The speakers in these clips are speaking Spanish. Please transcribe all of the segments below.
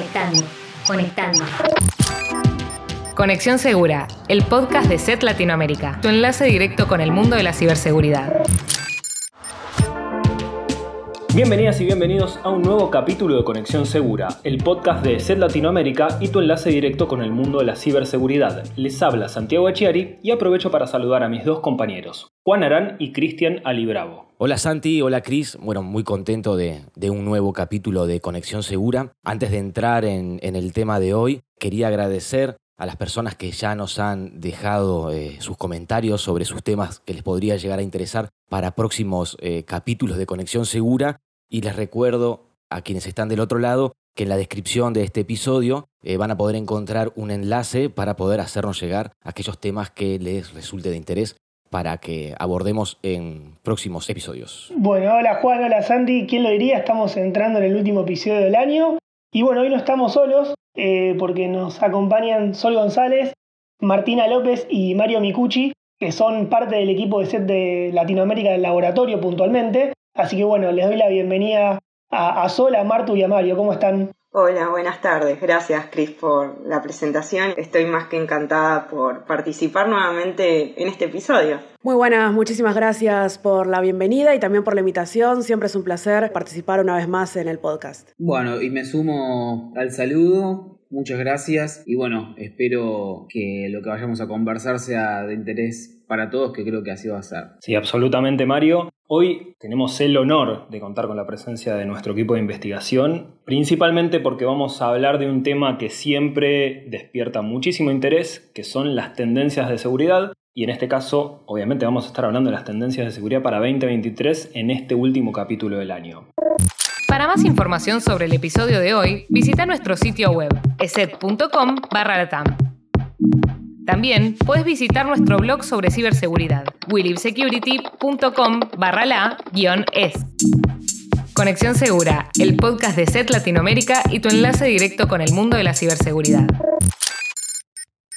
Conectando, conectando. Conexión Segura, el podcast de SET Latinoamérica, tu enlace directo con el mundo de la ciberseguridad. Bienvenidas y bienvenidos a un nuevo capítulo de Conexión Segura, el podcast de SET Latinoamérica y tu enlace directo con el mundo de la ciberseguridad. Les habla Santiago Achiari y aprovecho para saludar a mis dos compañeros, Juan Arán y Cristian Alibravo. Hola Santi, hola Cris. Bueno, muy contento de, un nuevo capítulo de Conexión Segura. Antes de entrar en, el tema de hoy, quería agradecer a las personas que ya nos han dejado eh, sus comentarios sobre sus temas que les podría llegar a interesar para próximos eh, capítulos de Conexión Segura. Y les recuerdo a quienes están del otro lado que en la descripción de este episodio eh, van a poder encontrar un enlace para poder hacernos llegar aquellos temas que les resulte de interés para que abordemos en próximos episodios. Bueno, hola Juan, hola Santi, ¿quién lo diría? Estamos entrando en el último episodio del año y bueno, hoy no estamos solos eh, porque nos acompañan Sol González, Martina López y Mario Micucci, que son parte del equipo de set de Latinoamérica del laboratorio puntualmente. Así que bueno, les doy la bienvenida a, a Sol, a Martu y a Mario. ¿Cómo están? Hola, buenas tardes. Gracias, Cris, por la presentación. Estoy más que encantada por participar nuevamente en este episodio. Muy buenas, muchísimas gracias por la bienvenida y también por la invitación. Siempre es un placer participar una vez más en el podcast. Bueno, y me sumo al saludo. Muchas gracias y bueno, espero que lo que vayamos a conversar sea de interés para todos, que creo que así va a ser. Sí, absolutamente, Mario. Hoy tenemos el honor de contar con la presencia de nuestro equipo de investigación, principalmente porque vamos a hablar de un tema que siempre despierta muchísimo interés, que son las tendencias de seguridad. Y en este caso, obviamente vamos a estar hablando de las tendencias de seguridad para 2023 en este último capítulo del año. Para más información sobre el episodio de hoy, visita nuestro sitio web, eset.com barra también puedes visitar nuestro blog sobre ciberseguridad, willibsecurity.com barra la es. Conexión Segura, el podcast de SET Latinoamérica y tu enlace directo con el mundo de la ciberseguridad.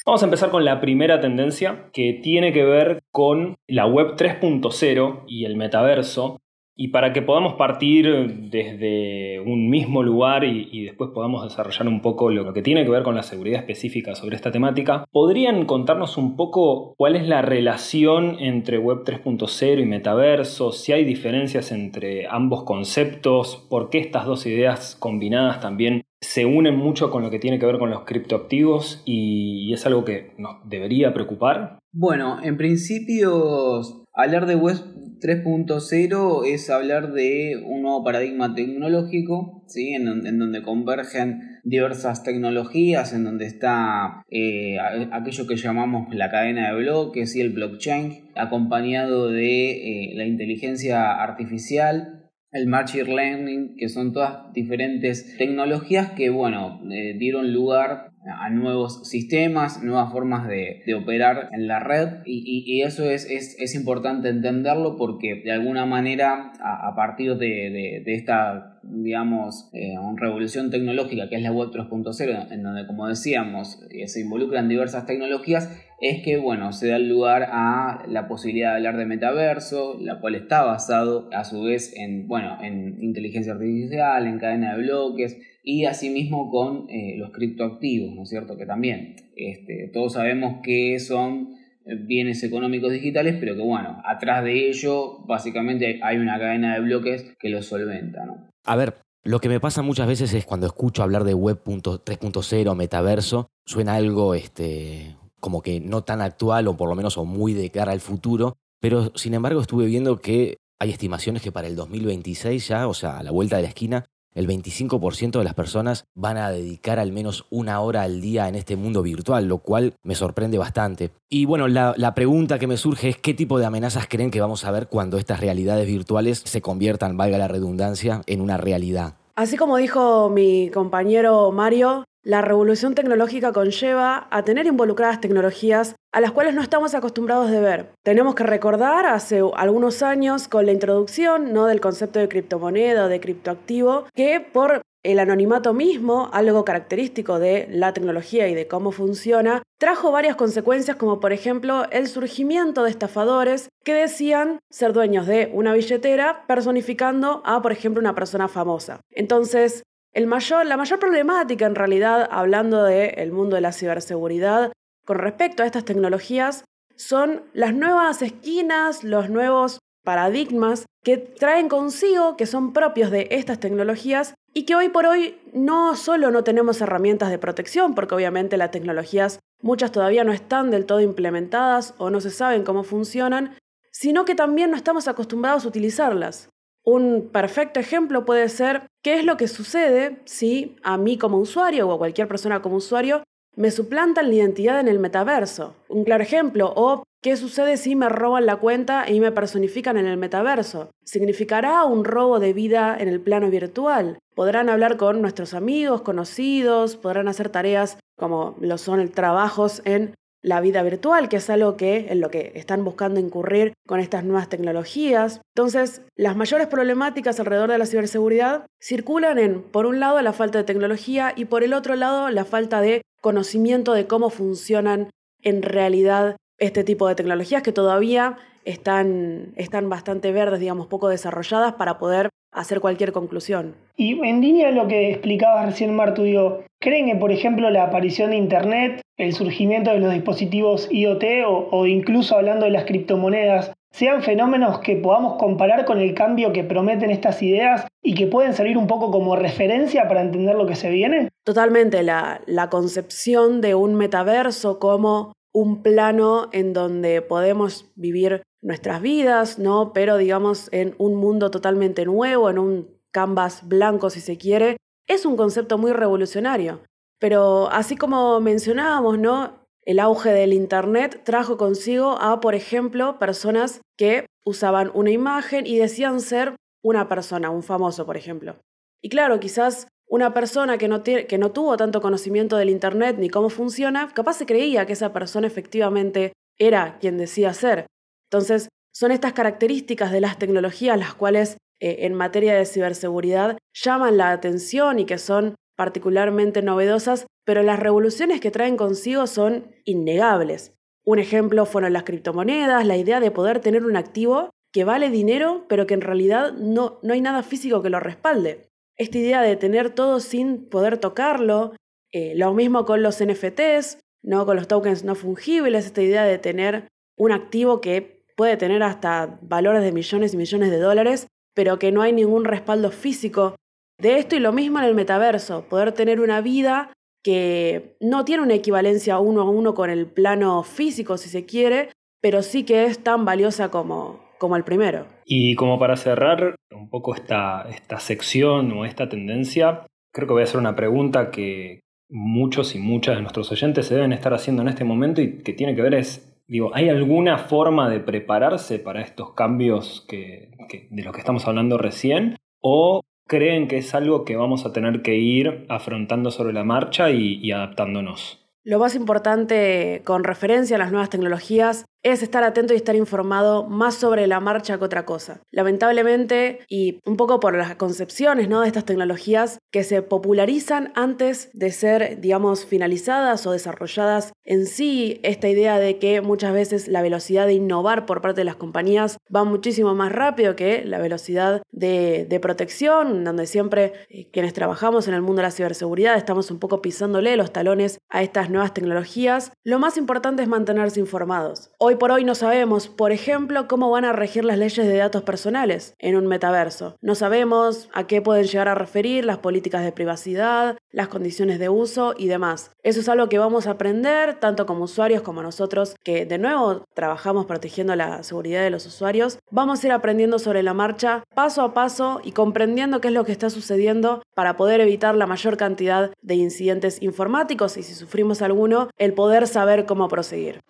Vamos a empezar con la primera tendencia que tiene que ver con la web 3.0 y el metaverso. Y para que podamos partir desde un mismo lugar y, después podamos desarrollar un poco lo que tiene que ver con la seguridad específica sobre esta temática, ¿podrían contarnos un poco cuál es la relación entre Web 3.0 y metaverso? Si hay diferencias entre ambos conceptos, por qué estas dos ideas combinadas también se unen mucho con lo que tiene que ver con los criptoactivos y es algo que nos debería preocupar? Bueno, en principio hablar de Web 3.0 es hablar de un nuevo paradigma tecnológico, ¿sí? en, donde, convergen diversas tecnologías, en donde está eh, aquello que llamamos la cadena de bloques y el blockchain, acompañado de eh, la inteligencia artificial, el machine learning, que son todas diferentes tecnologías que, bueno, eh, dieron lugar a nuevos sistemas, nuevas formas de, operar en la red. Y, eso es, es, importante entenderlo porque de alguna manera a, partir de, esta, digamos, eh, revolución tecnológica que es la web 3.0 en donde como decíamos eh, se involucran diversas tecnologías es que bueno se da lugar a la posibilidad de hablar de metaverso la cual está basado a su vez en bueno en inteligencia artificial en cadena de bloques y asimismo con eh, los criptoactivos, ¿no es cierto? Que también este, todos sabemos que son bienes económicos digitales, pero que bueno, atrás de ello básicamente hay una cadena de bloques que los solventa, ¿no? A ver, lo que me pasa muchas veces es cuando escucho hablar de web 3.0, metaverso, suena algo este, como que no tan actual o por lo menos o muy de cara al futuro, pero sin embargo estuve viendo que hay estimaciones que para el 2026 ya, o sea, a la vuelta de la esquina, el 25% de las personas van a dedicar al menos una hora al día en este mundo virtual, lo cual me sorprende bastante. Y bueno, la, pregunta que me surge es qué tipo de amenazas creen que vamos a ver cuando estas realidades virtuales se conviertan, valga la redundancia, en una realidad. Así como dijo mi compañero Mario, la revolución tecnológica conlleva a tener involucradas tecnologías a las cuales no estamos acostumbrados de ver. Tenemos que recordar hace algunos años con la introducción ¿no? del concepto de criptomoneda o de criptoactivo, que por el anonimato mismo, algo característico de la tecnología y de cómo funciona, trajo varias consecuencias como por ejemplo el surgimiento de estafadores que decían ser dueños de una billetera personificando a por ejemplo una persona famosa. Entonces, La mayor problemática en realidad, hablando del mundo de la ciberseguridad, con respecto a estas tecnologías, son las nuevas esquinas, los nuevos paradigmas que traen consigo, que son propios de estas tecnologías y que hoy por hoy no solo no tenemos herramientas de protección, porque obviamente las tecnologías muchas todavía no están del todo implementadas o no se saben cómo funcionan, sino que también no estamos acostumbrados a utilizarlas. Un perfecto ejemplo puede ser qué es lo que sucede si a mí como usuario o a cualquier persona como usuario me suplantan la identidad en el metaverso. Un claro ejemplo, o ¿Qué sucede si me roban la cuenta y me personifican en el metaverso? ¿Significará un robo de vida en el plano virtual? ¿Podrán hablar con nuestros amigos, conocidos? ¿Podrán hacer tareas como lo son el trabajos en la vida virtual, que es algo que en lo que están buscando incurrir con estas nuevas tecnologías. Entonces, las mayores problemáticas alrededor de la ciberseguridad circulan en, por un lado, la falta de tecnología y por el otro lado, la falta de conocimiento de cómo funcionan en realidad este tipo de tecnologías que todavía están, están bastante verdes, digamos, poco desarrolladas para poder hacer cualquier conclusión. Y en línea lo que explicabas recién, Martu, digo, ¿creen que, por ejemplo, la aparición de Internet, el surgimiento de los dispositivos IoT o, o incluso hablando de las criptomonedas, sean fenómenos que podamos comparar con el cambio que prometen estas ideas y que pueden servir un poco como referencia para entender lo que se viene? Totalmente, la, la concepción de un metaverso como un plano en donde podemos vivir nuestras vidas, ¿no? Pero digamos en un mundo totalmente nuevo, en un canvas blanco si se quiere, es un concepto muy revolucionario. Pero así como mencionábamos, ¿no? El auge del Internet trajo consigo a, por ejemplo, personas que usaban una imagen y decían ser una persona, un famoso, por ejemplo. Y claro, quizás una persona que no, que no tuvo tanto conocimiento del Internet ni cómo funciona, capaz se creía que esa persona efectivamente era quien decía ser. Entonces, son estas características de las tecnologías las cuales eh, en materia de ciberseguridad llaman la atención y que son particularmente novedosas, pero las revoluciones que traen consigo son innegables. Un ejemplo fueron las criptomonedas, la idea de poder tener un activo que vale dinero, pero que en realidad no, no hay nada físico que lo respalde esta idea de tener todo sin poder tocarlo, eh, lo mismo con los NFTs, ¿no? con los tokens no fungibles, esta idea de tener un activo que puede tener hasta valores de millones y millones de dólares, pero que no hay ningún respaldo físico de esto y lo mismo en el metaverso, poder tener una vida que no tiene una equivalencia uno a uno con el plano físico, si se quiere, pero sí que es tan valiosa como, como el primero. Y como para cerrar un poco esta, esta sección o esta tendencia, creo que voy a hacer una pregunta que muchos y muchas de nuestros oyentes se deben estar haciendo en este momento y que tiene que ver es, digo, ¿hay alguna forma de prepararse para estos cambios que, de los que estamos hablando recién? ¿O creen que es algo que vamos a tener que ir afrontando sobre la marcha y adaptándonos? Lo más importante con referencia a las nuevas tecnologías es estar atento y estar informado más sobre la marcha que otra cosa. Lamentablemente, y un poco por las concepciones ¿no? de estas tecnologías que se popularizan antes de ser, digamos, finalizadas o desarrolladas en sí, esta idea de que muchas veces la velocidad de innovar por parte de las compañías va muchísimo más rápido que la velocidad de, protección, donde siempre eh, quienes trabajamos en el mundo de la ciberseguridad estamos un poco pisándole los talones a estas nuevas tecnologías, lo más importante es mantenerse informados. Hoy Por hoy no sabemos, por ejemplo, cómo van a regir las leyes de datos personales en un metaverso. No sabemos a qué pueden llegar a referir las políticas de privacidad, las condiciones de uso y demás. Eso es algo que vamos a aprender tanto como usuarios como nosotros, que de nuevo trabajamos protegiendo la seguridad de los usuarios. Vamos a ir aprendiendo sobre la marcha, paso a paso y comprendiendo qué es lo que está sucediendo para poder evitar la mayor cantidad de incidentes informáticos y si sufrimos alguno, el poder saber cómo proseguir.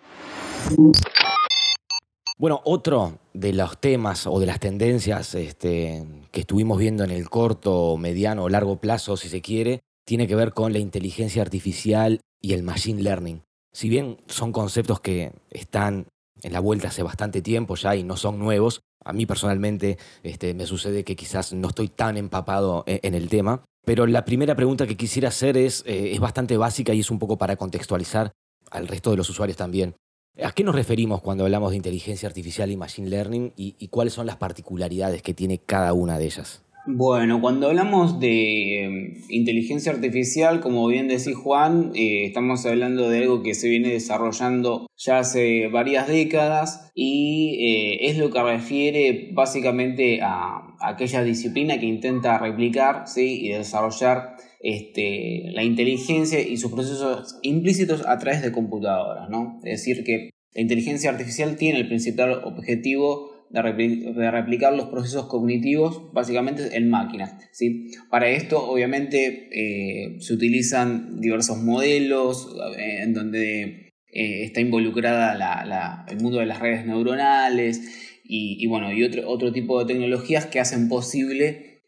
Bueno, otro de los temas o de las tendencias este, que estuvimos viendo en el corto, mediano o largo plazo, si se quiere, tiene que ver con la inteligencia artificial y el machine learning. Si bien son conceptos que están en la vuelta hace bastante tiempo ya y no son nuevos, a mí personalmente este, me sucede que quizás no estoy tan empapado e-, en, el tema, pero la primera pregunta que quisiera hacer es, eh, es bastante básica y es un poco para contextualizar al resto de los usuarios también. ¿A qué nos referimos cuando hablamos de inteligencia artificial y machine learning y, cuáles son las particularidades que tiene cada una de ellas? Bueno, cuando hablamos de em, inteligencia artificial, como bien decís Juan, eh, estamos hablando de algo que se viene desarrollando ya hace varias décadas y eh, es lo que refiere básicamente a, aquella disciplina que intenta replicar y desarrollar este, la inteligencia y sus procesos implícitos a través de computadoras. ¿no? Es decir, que la inteligencia artificial tiene el principal objetivo de, replicar los procesos cognitivos básicamente en máquinas. ¿sí? Para esto obviamente eh, se utilizan diversos modelos eh, en donde eh, está involucrada el mundo de las redes neuronales y, bueno, y otro, otro tipo de tecnologías que hacen posible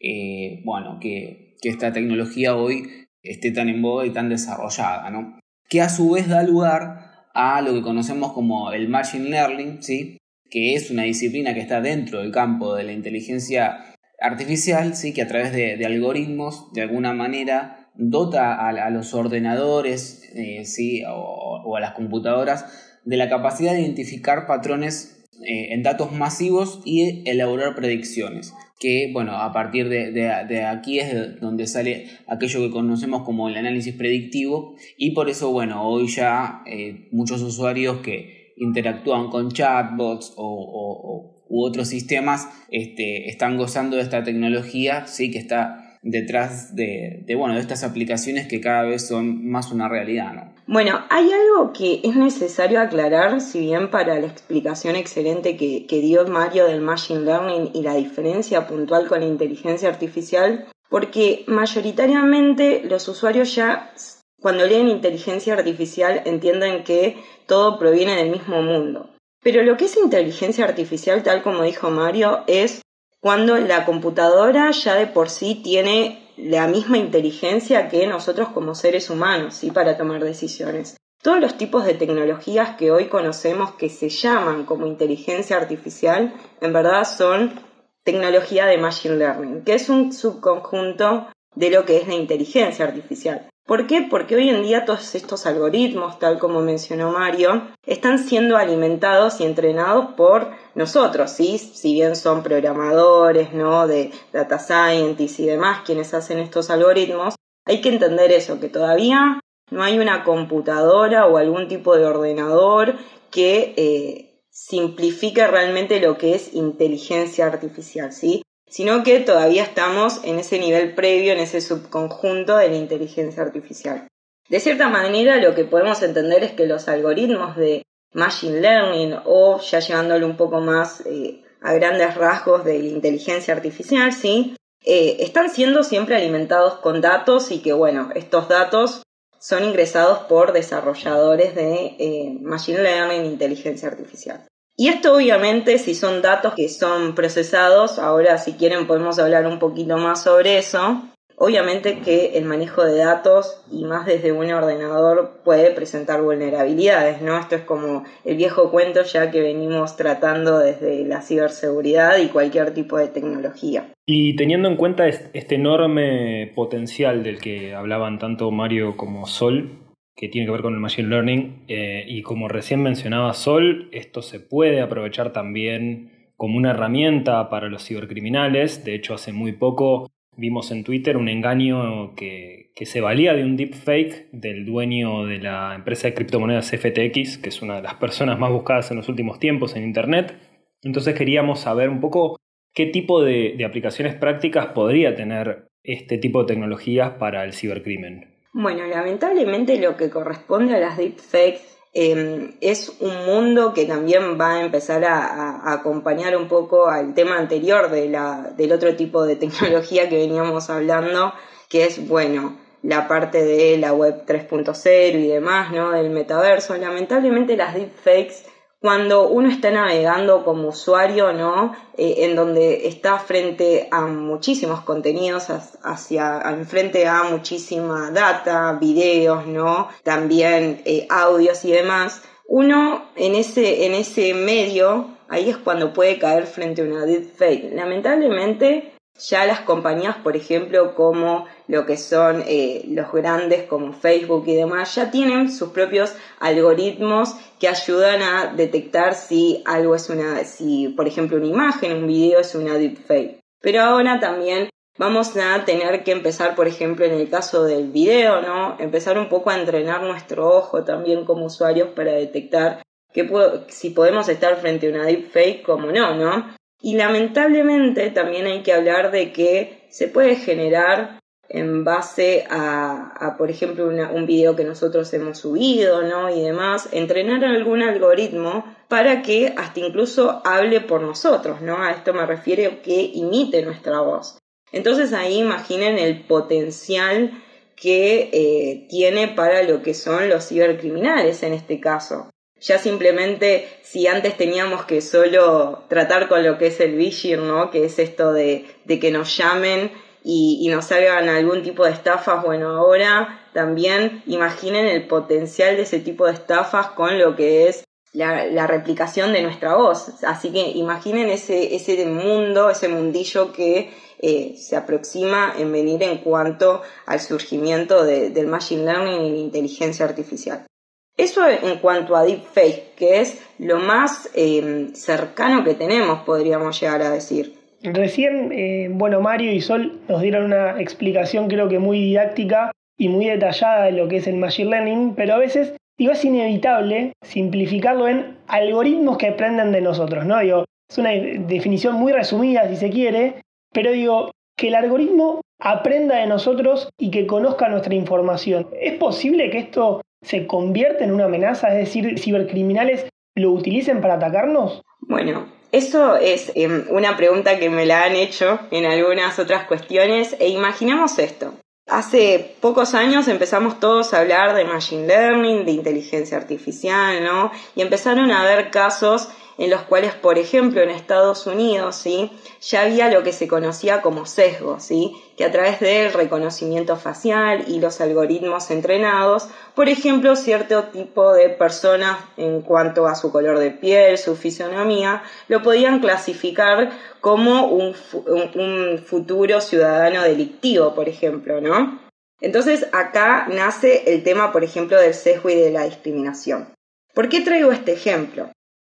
bueno, que, que, esta tecnología hoy esté tan en boga y tan desarrollada, ¿no? que a su vez da lugar a lo que conocemos como el machine learning, ¿sí? que es una disciplina que está dentro del campo de la inteligencia artificial, ¿sí? que a través de, algoritmos, de alguna manera, dota a, los ordenadores eh, ¿sí? o, a las computadoras de la capacidad de identificar patrones eh, en datos masivos y elaborar predicciones. Que, bueno, a partir de, aquí es donde sale aquello que conocemos como el análisis predictivo y por eso, bueno, hoy ya eh, muchos usuarios que interactúan con chatbots o, u otros sistemas este, están gozando de esta tecnología, sí que está detrás de, bueno, de estas aplicaciones que cada vez son más una realidad. ¿no? Bueno, hay algo que es necesario aclarar, si bien para la explicación excelente que, dio Mario del Machine Learning y la diferencia puntual con la inteligencia artificial, porque mayoritariamente los usuarios ya cuando leen inteligencia artificial entienden que todo proviene del mismo mundo. Pero lo que es inteligencia artificial, tal como dijo Mario, es cuando la computadora ya de por sí tiene la misma inteligencia que nosotros como seres humanos, ¿sí? Para tomar decisiones. Todos los tipos de tecnologías que hoy conocemos que se llaman como inteligencia artificial, en verdad son tecnología de Machine Learning, que es un subconjunto de lo que es la inteligencia artificial. ¿Por qué? Porque hoy en día todos estos algoritmos, tal como mencionó Mario, están siendo alimentados y entrenados por nosotros, ¿sí? Si bien son programadores, ¿no? De data scientists y demás quienes hacen estos algoritmos, hay que entender eso, que todavía no hay una computadora o algún tipo de ordenador que eh, simplifique realmente lo que es inteligencia artificial, ¿sí? Sino que todavía estamos en ese nivel previo, en ese subconjunto de la inteligencia artificial. De cierta manera, lo que podemos entender es que los algoritmos de Machine Learning o ya llevándolo un poco más eh, a grandes rasgos de la inteligencia artificial, ¿sí? Eh, están siendo siempre alimentados con datos y que, bueno, estos datos son ingresados por desarrolladores de eh, Machine Learning inteligencia artificial. Y esto obviamente si son datos que son procesados, ahora si quieren podemos hablar un poquito más sobre eso. Obviamente que el manejo de datos y más desde un ordenador puede presentar vulnerabilidades, ¿no? Esto es como el viejo cuento ya que venimos tratando desde la ciberseguridad y cualquier tipo de tecnología. Y teniendo en cuenta este enorme potencial del que hablaban tanto Mario como Sol, que tiene que ver con el Machine Learning. Eh, y como recién mencionaba Sol, esto se puede aprovechar también como una herramienta para los cibercriminales. De hecho, hace muy poco vimos en Twitter un engaño que, que se valía de un deepfake del dueño de la empresa de criptomonedas FTX, que es una de las personas más buscadas en los últimos tiempos en Internet. Entonces queríamos saber un poco qué tipo de, de aplicaciones prácticas podría tener este tipo de tecnologías para el cibercrimen. Bueno, lamentablemente lo que corresponde a las deepfakes em, es un mundo que también va a empezar a, acompañar un poco al tema anterior de la, del otro tipo de tecnología que veníamos hablando, que es, bueno, la parte de la web 3.0 y demás, ¿no? Del metaverso. Lamentablemente las deepfakes cuando uno está navegando como usuario, ¿no? Eh, en donde está frente a muchísimos contenidos, hacia, frente a muchísima data, videos, ¿no? También eh, audios y demás. Uno en ese, en ese medio, ahí es cuando puede caer frente a una deepfake. Lamentablemente, ya las compañías, por ejemplo, como lo que son eh, los grandes como Facebook y demás, ya tienen sus propios algoritmos que ayudan a detectar si algo es una, si por ejemplo una imagen, un video es una deepfake. Pero ahora también vamos a tener que empezar, por ejemplo, en el caso del video, ¿no? Empezar un poco a entrenar nuestro ojo también como usuarios para detectar que si podemos estar frente a una deepfake como no, ¿no? Y lamentablemente también hay que hablar de que se puede generar en base a, por ejemplo, un video que nosotros hemos subido, ¿no? Y demás, entrenar algún algoritmo para que hasta incluso hable por nosotros, ¿no? A esto me refiero que imite nuestra voz. Entonces ahí imaginen el potencial que eh, tiene para lo que son los cibercriminales en este caso. Ya simplemente, si antes teníamos que solo tratar con lo que es el phishing, ¿no? Que es esto de, de que nos llamen y, nos hagan algún tipo de estafas, bueno, ahora también imaginen el potencial de ese tipo de estafas con lo que es la, replicación de nuestra voz. Así que imaginen ese, mundo, ese mundillo que eh, se aproxima en venir en cuanto al surgimiento del machine learning y la inteligencia artificial. Eso en cuanto a deepfake, que es lo más eh, cercano que tenemos, podríamos llegar a decir. Recién, eh, bueno, Mario y Sol nos dieron una explicación creo que muy didáctica y muy detallada de lo que es el Machine Learning, pero a veces digo, es inevitable simplificarlo en algoritmos que aprenden de nosotros, ¿no? Digo, es una definición muy resumida si se quiere, pero digo, que el algoritmo aprenda de nosotros y que conozca nuestra información. ¿Es posible que esto se convierta en una amenaza? Es decir, cibercriminales lo utilicen para atacarnos? Bueno, eso es em, una pregunta que me la han hecho en algunas otras cuestiones e imaginemos esto. Hace pocos años empezamos todos a hablar de machine learning, de inteligencia artificial, ¿no? Y empezaron a haber casos en los cuales, por ejemplo, en Estados Unidos, ¿sí? ya había lo que se conocía como sesgo, ¿sí? que a través del reconocimiento facial y los algoritmos entrenados, por ejemplo, cierto tipo de personas en cuanto a su color de piel, su fisonomía, lo podían clasificar como un, un futuro ciudadano delictivo, por ejemplo, ¿no? Entonces acá nace el tema, por ejemplo, del sesgo y de la discriminación. ¿Por qué traigo este ejemplo?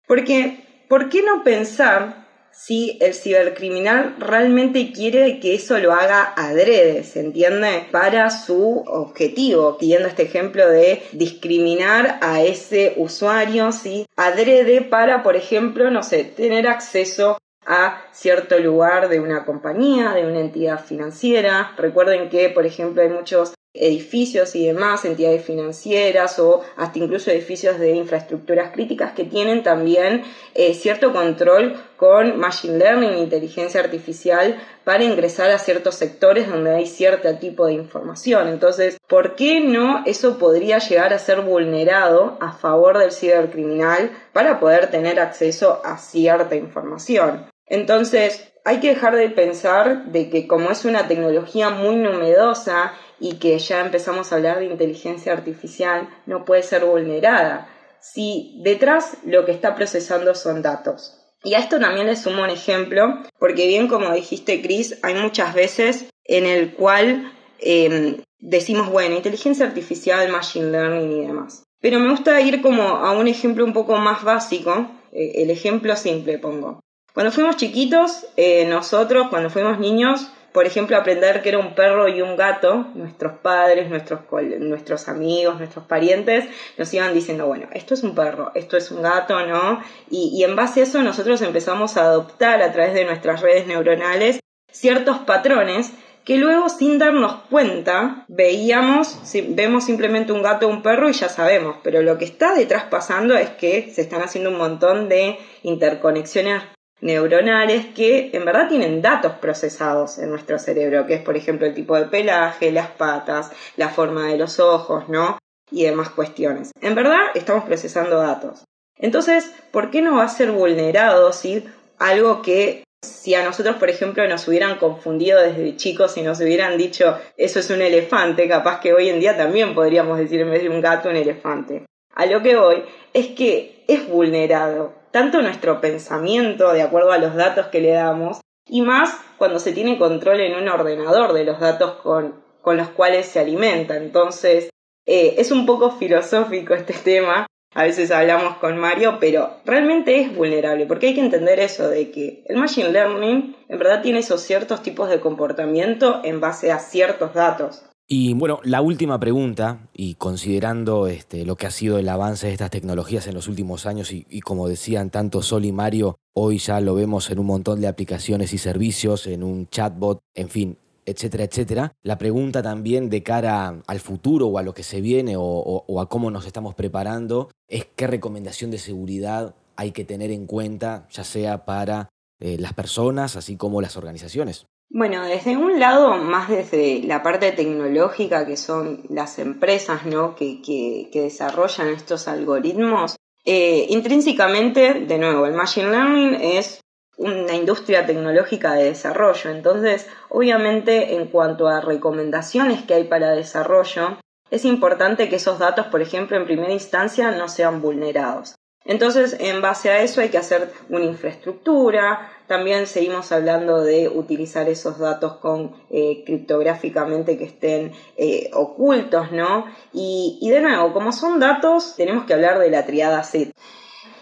Porque, ¿por qué no pensar si el cibercriminal realmente quiere que eso lo haga adrede, ¿se entiende? Para su objetivo, pidiendo este ejemplo de discriminar a ese usuario, ¿sí? Adrede para, por ejemplo, no sé, tener acceso a cierto lugar de una compañía, de una entidad financiera. Recuerden que, por ejemplo, hay muchos edificios y demás, entidades financieras o hasta incluso edificios de infraestructuras críticas que tienen también eh, cierto control con Machine Learning, inteligencia artificial, para ingresar a ciertos sectores donde hay cierto tipo de información. Entonces, ¿por qué no eso podría llegar a ser vulnerado a favor del cibercriminal para poder tener acceso a cierta información? Entonces, hay que dejar de pensar de que como es una tecnología muy novedosa y que ya empezamos a hablar de inteligencia artificial, no puede ser vulnerada si detrás lo que está procesando son datos. Y a esto también le sumo un ejemplo, porque bien como dijiste, Chris, hay muchas veces en el cual em, decimos, bueno, inteligencia artificial, machine learning y demás. Pero me gusta ir como a un ejemplo un poco más básico, eh, el ejemplo simple pongo. Cuando fuimos chiquitos, eh, nosotros, cuando fuimos niños, por ejemplo, aprender que era un perro y un gato, nuestros padres, nuestros, nuestros amigos, nuestros parientes, nos iban diciendo, bueno, esto es un perro, esto es un gato, ¿no? Y, y en base a eso nosotros empezamos a adoptar a través de nuestras redes neuronales ciertos patrones que luego sin darnos cuenta veíamos, vemos simplemente un gato o un perro y ya sabemos, pero lo que está detrás pasando es que se están haciendo un montón de interconexiones neuronales que en verdad tienen datos procesados en nuestro cerebro, que es por ejemplo el tipo de pelaje, las patas, la forma de los ojos, ¿no? Y demás cuestiones. En verdad estamos procesando datos. Entonces, ¿por qué no va a ser vulnerado si algo que si a nosotros, por ejemplo, nos hubieran confundido desde chicos y nos hubieran dicho eso es un elefante, capaz que hoy en día también podríamos decir en vez de un gato un elefante. A lo que voy es que es vulnerado tanto nuestro pensamiento de acuerdo a los datos que le damos y más cuando se tiene control en un ordenador de los datos con, con los cuales se alimenta. Entonces, eh, es un poco filosófico este tema, a veces hablamos con Mario, pero realmente es vulnerable, porque hay que entender eso de que el Machine Learning en verdad tiene esos ciertos tipos de comportamiento en base a ciertos datos. Y bueno, la última pregunta, y considerando este, lo que ha sido el avance de estas tecnologías en los últimos años, y, como decían tanto Sol y Mario, hoy ya lo vemos en un montón de aplicaciones y servicios, en un chatbot, en fin, etcétera, etcétera. La pregunta también de cara al futuro o a lo que se viene o, a cómo nos estamos preparando es qué recomendación de seguridad hay que tener en cuenta, ya sea para eh, las personas, así como las organizaciones. Bueno, desde un lado, más desde la parte tecnológica, que son las empresas ¿no? que, que, desarrollan estos algoritmos, eh, intrínsecamente, de nuevo, el Machine Learning es una industria tecnológica de desarrollo. Entonces, obviamente, en cuanto a recomendaciones que hay para desarrollo, es importante que esos datos, por ejemplo, en primera instancia no sean vulnerados. Entonces, en base a eso hay que hacer una infraestructura. También seguimos hablando de utilizar esos datos con eh, criptográficamente que estén eh, ocultos, ¿no? Y, y de nuevo, como son datos, tenemos que hablar de la triada SIT.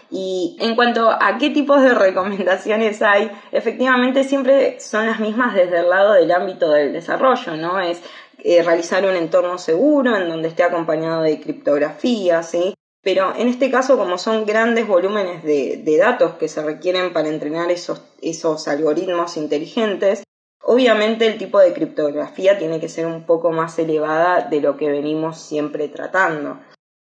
Y en cuanto a qué tipos de recomendaciones hay, efectivamente siempre son las mismas desde el lado del ámbito del desarrollo, ¿no? Es eh, realizar un entorno seguro en donde esté acompañado de criptografía, ¿sí? Pero en este caso, como son grandes volúmenes de, datos que se requieren para entrenar esos, esos algoritmos inteligentes, obviamente el tipo de criptografía tiene que ser un poco más elevada de lo que venimos siempre tratando.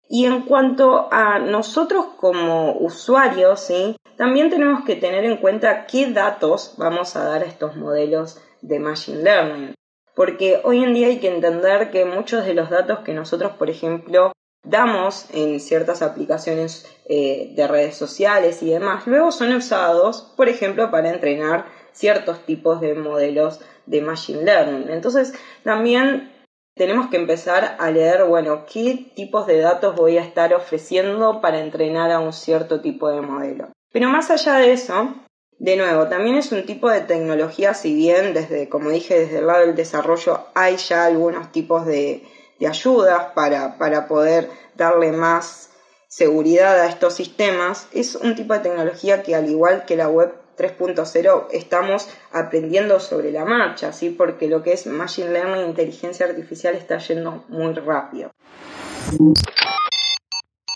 Y en cuanto a nosotros como usuarios, ¿sí? también tenemos que tener en cuenta qué datos vamos a dar a estos modelos de Machine Learning. Porque hoy en día hay que entender que muchos de los datos que nosotros, por ejemplo, damos en ciertas aplicaciones eh, de redes sociales y demás, luego son usados, por ejemplo, para entrenar ciertos tipos de modelos de Machine Learning. Entonces, también tenemos que empezar a leer, bueno, qué tipos de datos voy a estar ofreciendo para entrenar a un cierto tipo de modelo. Pero más allá de eso, de nuevo, también es un tipo de tecnología, si bien desde, como dije, desde el lado del desarrollo hay ya algunos tipos de, ayudas para, para poder darle más seguridad a estos sistemas, es un tipo de tecnología que al igual que la web 3.0 estamos aprendiendo sobre la marcha, ¿sí? porque lo que es Machine Learning inteligencia artificial está yendo muy rápido.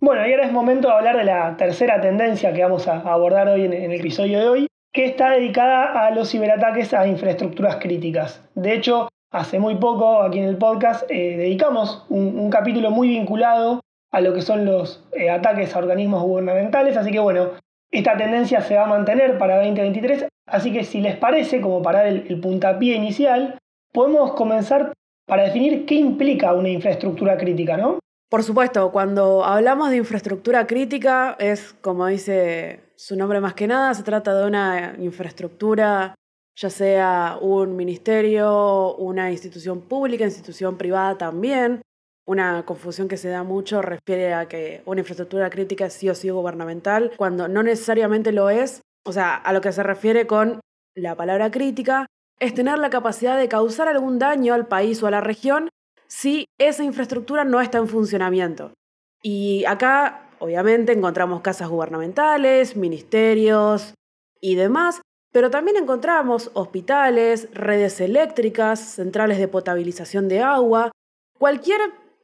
Bueno, y ahora es momento de hablar de la tercera tendencia que vamos a abordar hoy en el episodio de hoy, que está dedicada a los ciberataques a infraestructuras críticas. De hecho, hace muy poco aquí en el podcast eh, dedicamos un, capítulo muy vinculado a lo que son los eh, ataques a organismos gubernamentales, así que bueno, esta tendencia se va a mantener para 2023, así que si les parece, como para el, el puntapié inicial, podemos comenzar para definir qué implica una infraestructura crítica, ¿no? Por supuesto, cuando hablamos de infraestructura crítica, es como dice su nombre más que nada, se trata de una infraestructura, ya sea un ministerio, una institución pública, institución privada también, una confusión que se da mucho refiere a que una infraestructura crítica es sí o sí gubernamental, cuando no necesariamente lo es. O sea, a lo que se refiere con la palabra crítica es tener la capacidad de causar algún daño al país o a la región si esa infraestructura no está en funcionamiento. Y acá, obviamente, encontramos casas gubernamentales, ministerios y demás, pero también encontramos hospitales, redes eléctricas, centrales de potabilización de agua, cualquier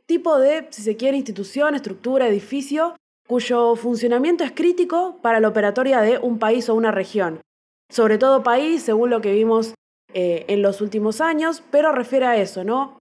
tipo de, si se quiere, institución, estructura, edificio, cuyo funcionamiento es crítico para la operatoria de un país o una región. Sobre todo país, según lo que vimos eh, en los últimos años, pero refiere a eso, ¿no?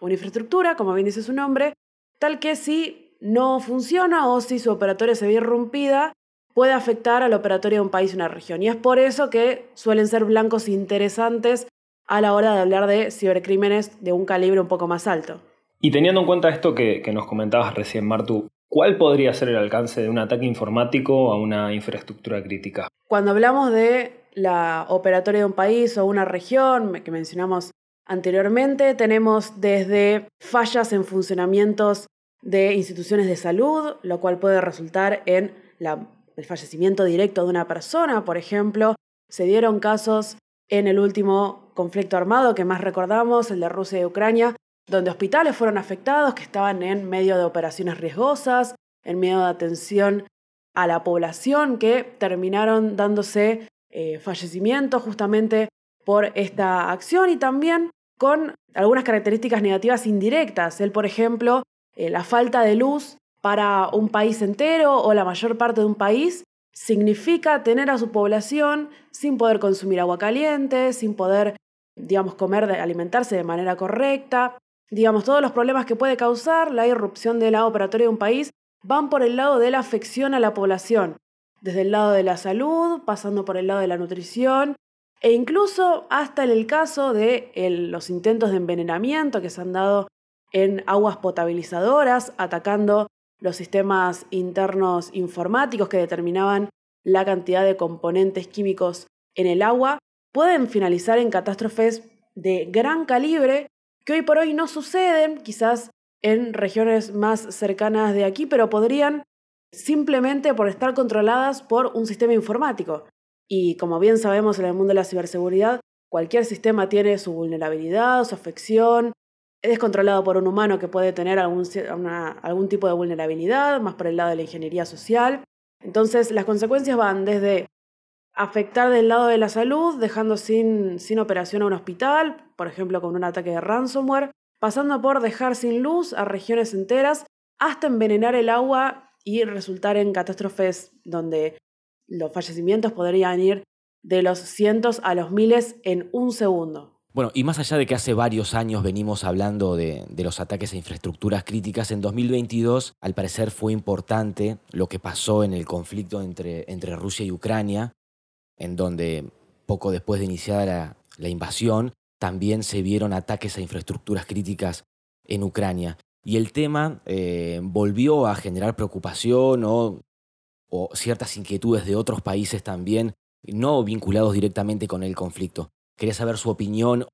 Una infraestructura, como bien dice su nombre, tal que si no funciona o si su operatoria se ve irrumpida, puede afectar a la operatoria de un país o una región. Y es por eso que suelen ser blancos interesantes a la hora de hablar de cibercrímenes de un calibre un poco más alto. Y teniendo en cuenta esto que, nos comentabas recién, Martu, ¿cuál podría ser el alcance de un ataque informático a una infraestructura crítica? Cuando hablamos de la operatoria de un país o una región, que mencionamos anteriormente, tenemos desde fallas en funcionamientos de instituciones de salud, lo cual puede resultar en el fallecimiento directo de una persona, por ejemplo. Se dieron casos en el último conflicto armado que más recordamos, el de Rusia y Ucrania, donde hospitales fueron afectados que estaban en medio de operaciones riesgosas, en medio de atención a la población que terminaron dándose eh, fallecimientos justamente por esta acción y también con algunas características negativas indirectas. Él, por ejemplo, eh, la falta de luz para un país entero o la mayor parte de un país significa tener a su población sin poder consumir agua caliente, sin poder, digamos, comer, alimentarse de manera correcta. Digamos, todos los problemas que puede causar la irrupción del agua operatoria de un país van por el lado de la afección a la población, desde el lado de la salud, pasando por el lado de la nutrición, e incluso hasta en el caso de los intentos de envenenamiento que se han dado en aguas potabilizadoras, atacando los sistemas internos informáticos que determinaban la cantidad de componentes químicos en el agua, pueden finalizar en catástrofes de gran calibre que hoy por hoy no suceden, quizás en regiones más cercanas de aquí, pero podrían simplemente por estar controladas por un sistema informático. Y como bien sabemos en el mundo de la ciberseguridad, cualquier sistema tiene su vulnerabilidad, su afección, es controlado por un humano que puede tener algún, tipo de vulnerabilidad, más por el lado de la ingeniería social. Entonces, las consecuencias van desde afectar del lado de la salud, dejando sin, sin operación a un hospital, por ejemplo con un ataque de ransomware, pasando por dejar sin luz a regiones enteras, hasta envenenar el agua y resultar en catástrofes donde los fallecimientos podrían ir de los cientos a los miles en un segundo. Bueno, y más allá de que hace varios años venimos hablando de, los ataques a infraestructuras críticas, en 2022 al parecer fue importante lo que pasó en el conflicto entre, Rusia y Ucrania, en donde poco después de iniciada la, invasión, también se vieron ataques a infraestructuras críticas en Ucrania. Y el tema eh, volvió a generar preocupación o ciertas inquietudes de otros países también, no vinculados directamente con el conflicto. Quería saber su opinión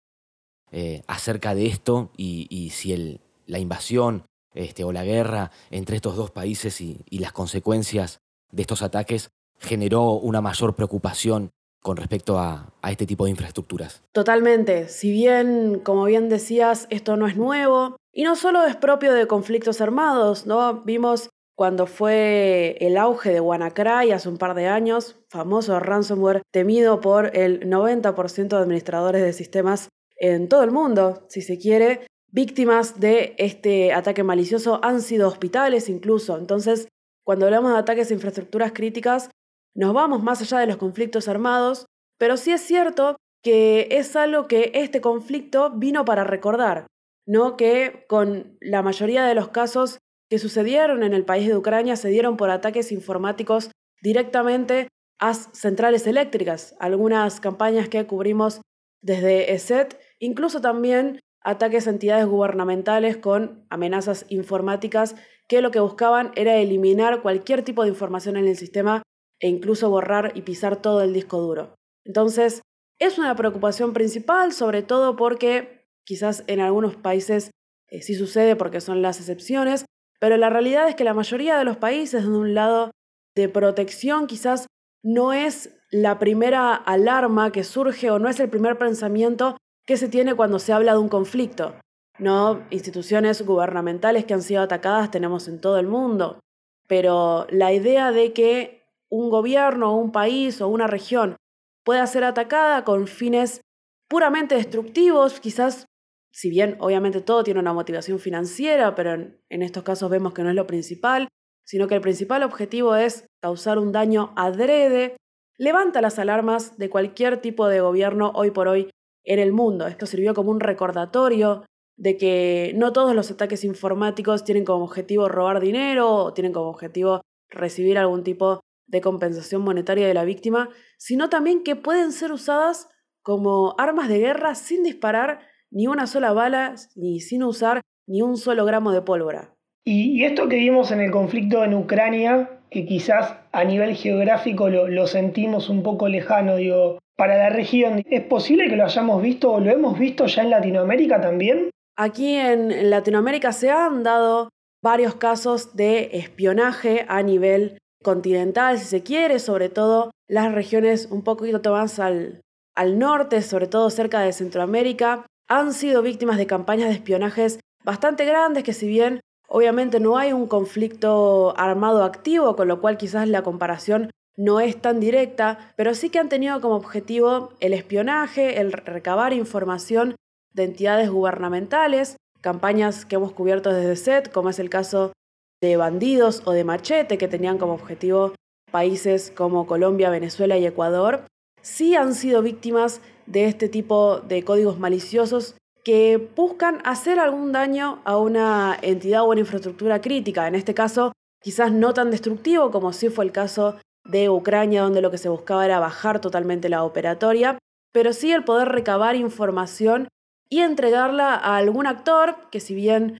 eh, acerca de esto y, si la invasión este, o la guerra entre estos dos países y, las consecuencias de estos ataques generó una mayor preocupación con respecto a, este tipo de infraestructuras. Totalmente. Si bien, como bien decías, esto no es nuevo y no solo es propio de conflictos armados, ¿no? Vimos cuando fue el auge de WannaCry hace un par de años, famoso ransomware temido por el 90% de administradores de sistemas en todo el mundo, si se quiere. Víctimas de este ataque malicioso han sido hospitales incluso. Entonces, cuando hablamos de ataques a infraestructuras críticas, nos vamos más allá de los conflictos armados, pero sí es cierto que es algo que este conflicto vino para recordar, no que con la mayoría de los casos que sucedieron en el país de Ucrania se dieron por ataques informáticos directamente a centrales eléctricas. Algunas campañas que cubrimos desde ESET, incluso también ataques a entidades gubernamentales con amenazas informáticas que lo que buscaban era eliminar cualquier tipo de información en el sistema e incluso borrar y pisar todo el disco duro. Entonces, es una preocupación principal, sobre todo porque quizás en algunos países eh, sí sucede porque son las excepciones, pero la realidad es que la mayoría de los países, de un lado de protección, quizás no es la primera alarma que surge o no es el primer pensamiento que se tiene cuando se habla de un conflicto. No, instituciones gubernamentales que han sido atacadas tenemos en todo el mundo, pero la idea de que un gobierno un país o una región pueda ser atacada con fines puramente destructivos, quizás si bien obviamente todo tiene una motivación financiera, pero en, estos casos vemos que no es lo principal, sino que el principal objetivo es causar un daño adrede, levanta las alarmas de cualquier tipo de gobierno hoy por hoy en el mundo. Esto sirvió como un recordatorio de que no todos los ataques informáticos tienen como objetivo robar dinero o tienen como objetivo recibir algún tipo de compensación monetaria de la víctima, sino también que pueden ser usadas como armas de guerra sin disparar ni una sola bala, ni sin usar ni un solo gramo de pólvora. Y, esto que vimos en el conflicto en Ucrania, que quizás a nivel geográfico lo, sentimos un poco lejano, digo, para la región, ¿es posible que lo hayamos visto o lo hemos visto ya en Latinoamérica también? Aquí en Latinoamérica se han dado varios casos de espionaje a nivel continental, si se quiere, sobre todo las regiones un poquito más al, al norte, sobre todo cerca de Centroamérica, han sido víctimas de campañas de espionajes bastante grandes que si bien Obviamente no hay un conflicto armado activo, con lo cual quizás la comparación no es tan directa, pero sí que han tenido como objetivo el espionaje, el recabar información de entidades gubernamentales, campañas que hemos cubierto desde SET, como es el caso de bandidos o de machete, que tenían como objetivo países como Colombia, Venezuela y Ecuador, sí han sido víctimas de este tipo de códigos maliciosos que buscan hacer algún daño a una entidad o una infraestructura crítica. En este caso, quizás no tan destructivo como sí fue el caso de Ucrania, donde lo que se buscaba era bajar totalmente la operatoria, pero sí el poder recabar información y entregarla a algún actor que si bien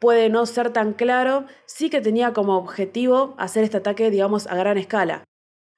puede no ser tan claro, sí que tenía como objetivo hacer este ataque, digamos, a gran escala.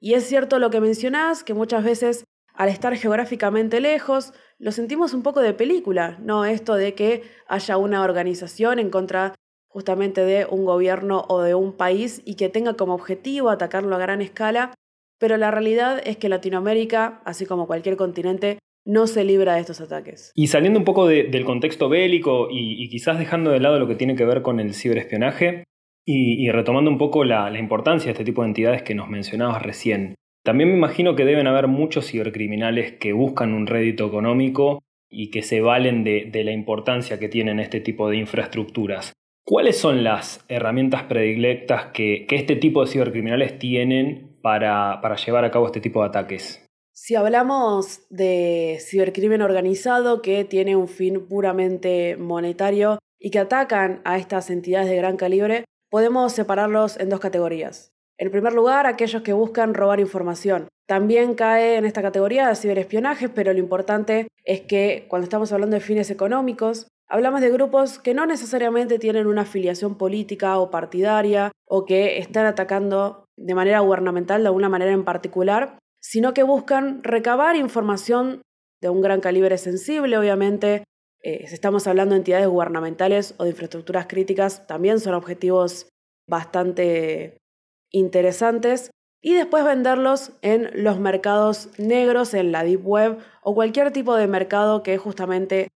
Y es cierto lo que mencionás, que muchas veces al estar geográficamente lejos, lo sentimos un poco de película, ¿no? Esto de que haya una organización en contra justamente de un gobierno o de un país y que tenga como objetivo atacarlo a gran escala, pero la realidad es que Latinoamérica, así como cualquier continente, no se libra de estos ataques. Y saliendo un poco del contexto bélico y, quizás dejando de lado lo que tiene que ver con el ciberespionaje y, retomando un poco la, importancia de este tipo de entidades que nos mencionabas recién, también me imagino que deben haber muchos cibercriminales que buscan un rédito económico y que se valen de, la importancia que tienen este tipo de infraestructuras. ¿Cuáles son las herramientas predilectas que, este tipo de cibercriminales tienen para, llevar a cabo este tipo de ataques? Si hablamos de cibercrimen organizado que tiene un fin puramente monetario y que atacan a estas entidades de gran calibre, podemos separarlos en dos categorías. En primer lugar, aquellos que buscan robar información. También cae en esta categoría de ciberespionaje, pero lo importante es que cuando estamos hablando de fines económicos, hablamos de grupos que no necesariamente tienen una afiliación política o partidaria o que están atacando de manera gubernamental de alguna manera en particular, sino que buscan recabar información de un gran calibre sensible, obviamente. Eh, si estamos hablando de entidades gubernamentales o de infraestructuras críticas, también son objetivos bastante interesantes. Y después venderlos en los mercados negros, en la Deep Web o cualquier tipo de mercado que justamente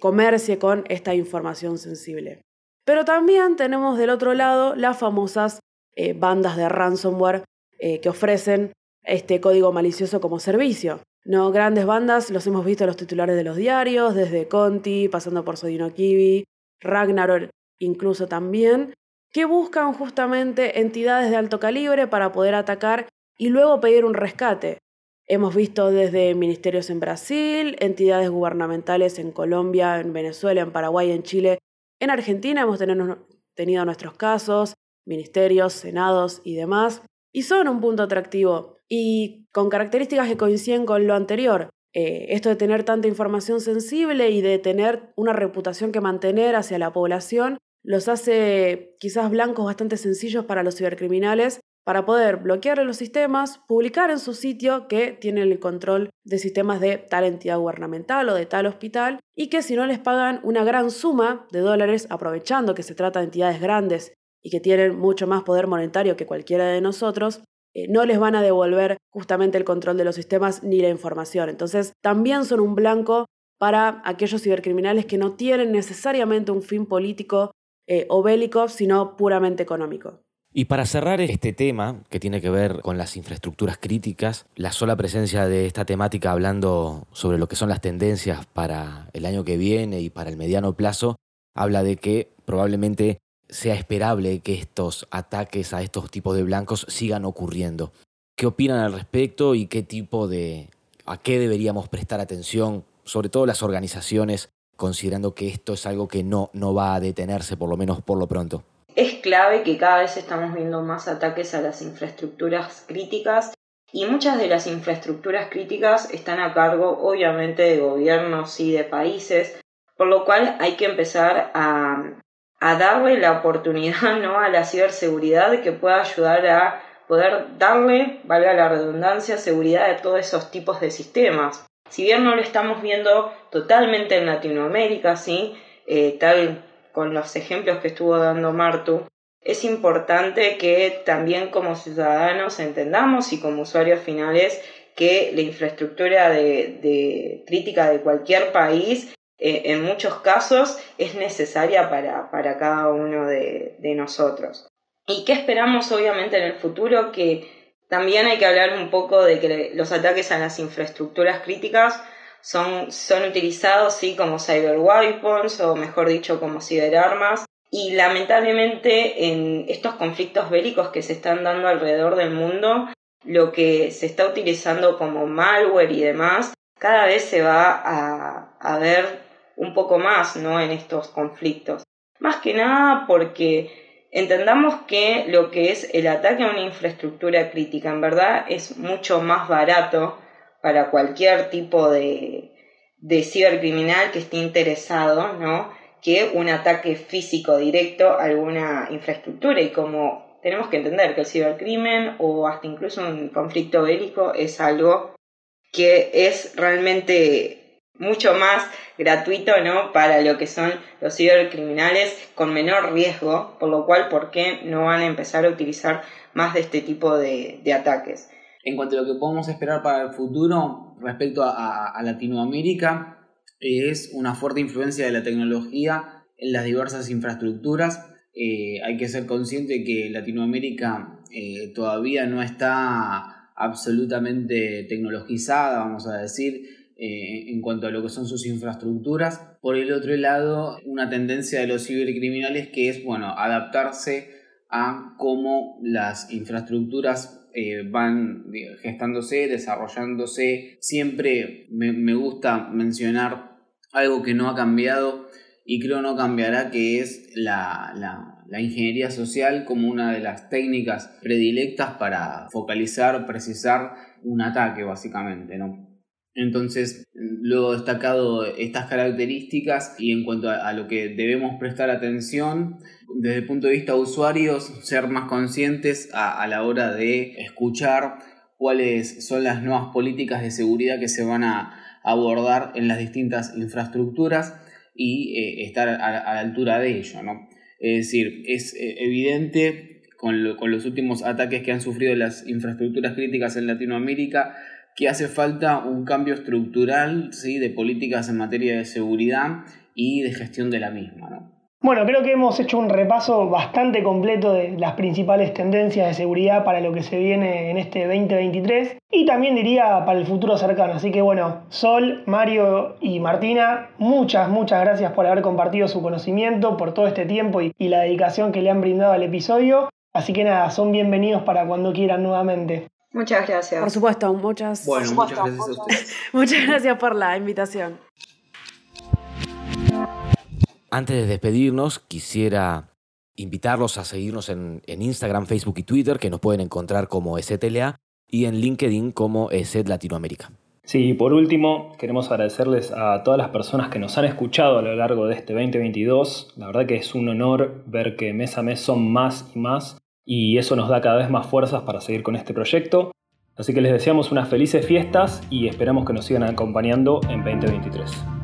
comercie con esta información sensible. Pero también tenemos del otro lado las famosas eh, bandas de ransomware eh, que ofrecen este código malicioso como servicio. No, grandes bandas los hemos visto los titulares de los diarios, desde Conti, pasando por Sodino Kiwi, Ragnarok incluso también, que buscan justamente entidades de alto calibre para poder atacar y luego pedir un rescate. Hemos visto desde ministerios en Brasil, entidades gubernamentales en Colombia, en Venezuela, en Paraguay, en Chile, en Argentina hemos tenido nuestros casos, ministerios, senados y demás, y son un punto atractivo y con características que coinciden con lo anterior. Eh, esto de tener tanta información sensible y de tener una reputación que mantener hacia la población los hace quizás blancos bastante sencillos para los cibercriminales para poder bloquear los sistemas, publicar en su sitio que tienen el control de sistemas de tal entidad gubernamental o de tal hospital y que si no les pagan una gran suma de dólares, aprovechando que se trata de entidades grandes y que tienen mucho más poder monetario que cualquiera de nosotros, eh, no les van a devolver justamente el control de los sistemas ni la información. Entonces, también son un blanco para aquellos cibercriminales que no tienen necesariamente un fin político eh, o bélico, sino puramente económico. Y para cerrar este tema, que tiene que ver con las infraestructuras críticas, la sola presencia de esta temática hablando sobre lo que son las tendencias para el año que viene y para el mediano plazo, habla de que probablemente sea esperable que estos ataques a estos tipos de blancos sigan ocurriendo. ¿Qué opinan al respecto y qué tipo de... a qué deberíamos prestar atención, sobre todo las organizaciones, considerando que esto es algo que no, no va a detenerse, por lo menos por lo pronto? Es clave que cada vez estamos viendo más ataques a las infraestructuras críticas y muchas de las infraestructuras críticas están a cargo obviamente de gobiernos y de países, por lo cual hay que empezar a a darle la oportunidad ¿no? a la ciberseguridad que pueda ayudar a poder darle, valga la redundancia, seguridad a todos esos tipos de sistemas. Si bien no lo estamos viendo totalmente en Latinoamérica, ¿sí? Eh, tal con los ejemplos que estuvo dando Martu, es importante que también como ciudadanos entendamos y como usuarios finales que la infraestructura de, de crítica de cualquier país eh, en muchos casos es necesaria para, para cada uno de, de nosotros. ¿Y qué esperamos obviamente en el futuro? Que también hay que hablar un poco de que los ataques a las infraestructuras críticas son, son utilizados ¿sí? como cyber weapons o mejor dicho como ciberarmas y lamentablemente en estos conflictos bélicos que se están dando alrededor del mundo lo que se está utilizando como malware y demás cada vez se va a, a ver un poco más ¿no? en estos conflictos. Más que nada porque entendamos que lo que es el ataque a una infraestructura crítica en verdad es mucho más barato para cualquier tipo de, de cibercriminal que esté interesado, ¿no? que un ataque físico directo a alguna infraestructura y como tenemos que entender que el cibercrimen o hasta incluso un conflicto bélico es algo que es realmente mucho más gratuito ¿no? para lo que son los cibercriminales con menor riesgo, por lo cual, ¿por qué no van a empezar a utilizar más de este tipo de, ataques? En cuanto a lo que podemos esperar para el futuro respecto a, Latinoamérica, es una fuerte influencia de la tecnología en las diversas infraestructuras. Eh, hay que ser consciente que Latinoamérica eh, todavía no está absolutamente tecnologizada, vamos a decir, eh, en cuanto a lo que son sus infraestructuras. Por el otro lado, una tendencia de los cibercriminales que es, bueno, adaptarse a cómo las infraestructuras eh, van gestándose, desarrollándose. Siempre me, gusta mencionar algo que no ha cambiado y creo no cambiará, que es la, la, ingeniería social como una de las técnicas predilectas para focalizar, precisar un ataque básicamente. Entonces, luego destacado estas características y en cuanto a, lo que debemos prestar atención, desde el punto de vista de usuarios, ser más conscientes a, la hora de escuchar cuáles son las nuevas políticas de seguridad que se van a abordar en las distintas infraestructuras y eh, estar a, la altura de ello. ¿no? Es decir, es eh, evidente con, con los últimos ataques que han sufrido las infraestructuras críticas en Latinoamérica, que hace falta un cambio estructural ¿sí? de políticas en materia de seguridad y de gestión de la misma. ¿no? Bueno, creo que hemos hecho un repaso bastante completo de las principales tendencias de seguridad para lo que se viene en este 2023 y también diría para el futuro cercano. Así que bueno, Sol, Mario y Martina, muchas, muchas gracias por haber compartido su conocimiento, por todo este tiempo y, y la dedicación que le han brindado al episodio. Así que nada, son bienvenidos para cuando quieran nuevamente. Muchas gracias. Por supuesto, muchas, bueno, muchas gracias a ustedes. muchas gracias por la invitación. Antes de despedirnos, quisiera invitarlos a seguirnos en, Instagram, Facebook y Twitter, que nos pueden encontrar como ESETLA, y en LinkedIn como ESET Latinoamérica. Sí, por último, queremos agradecerles a todas las personas que nos han escuchado a lo largo de este 2022. La verdad que es un honor ver que mes a mes son más y más y eso nos da cada vez más fuerzas para seguir con este proyecto. Así que les deseamos unas felices fiestas y esperamos que nos sigan acompañando en 2023.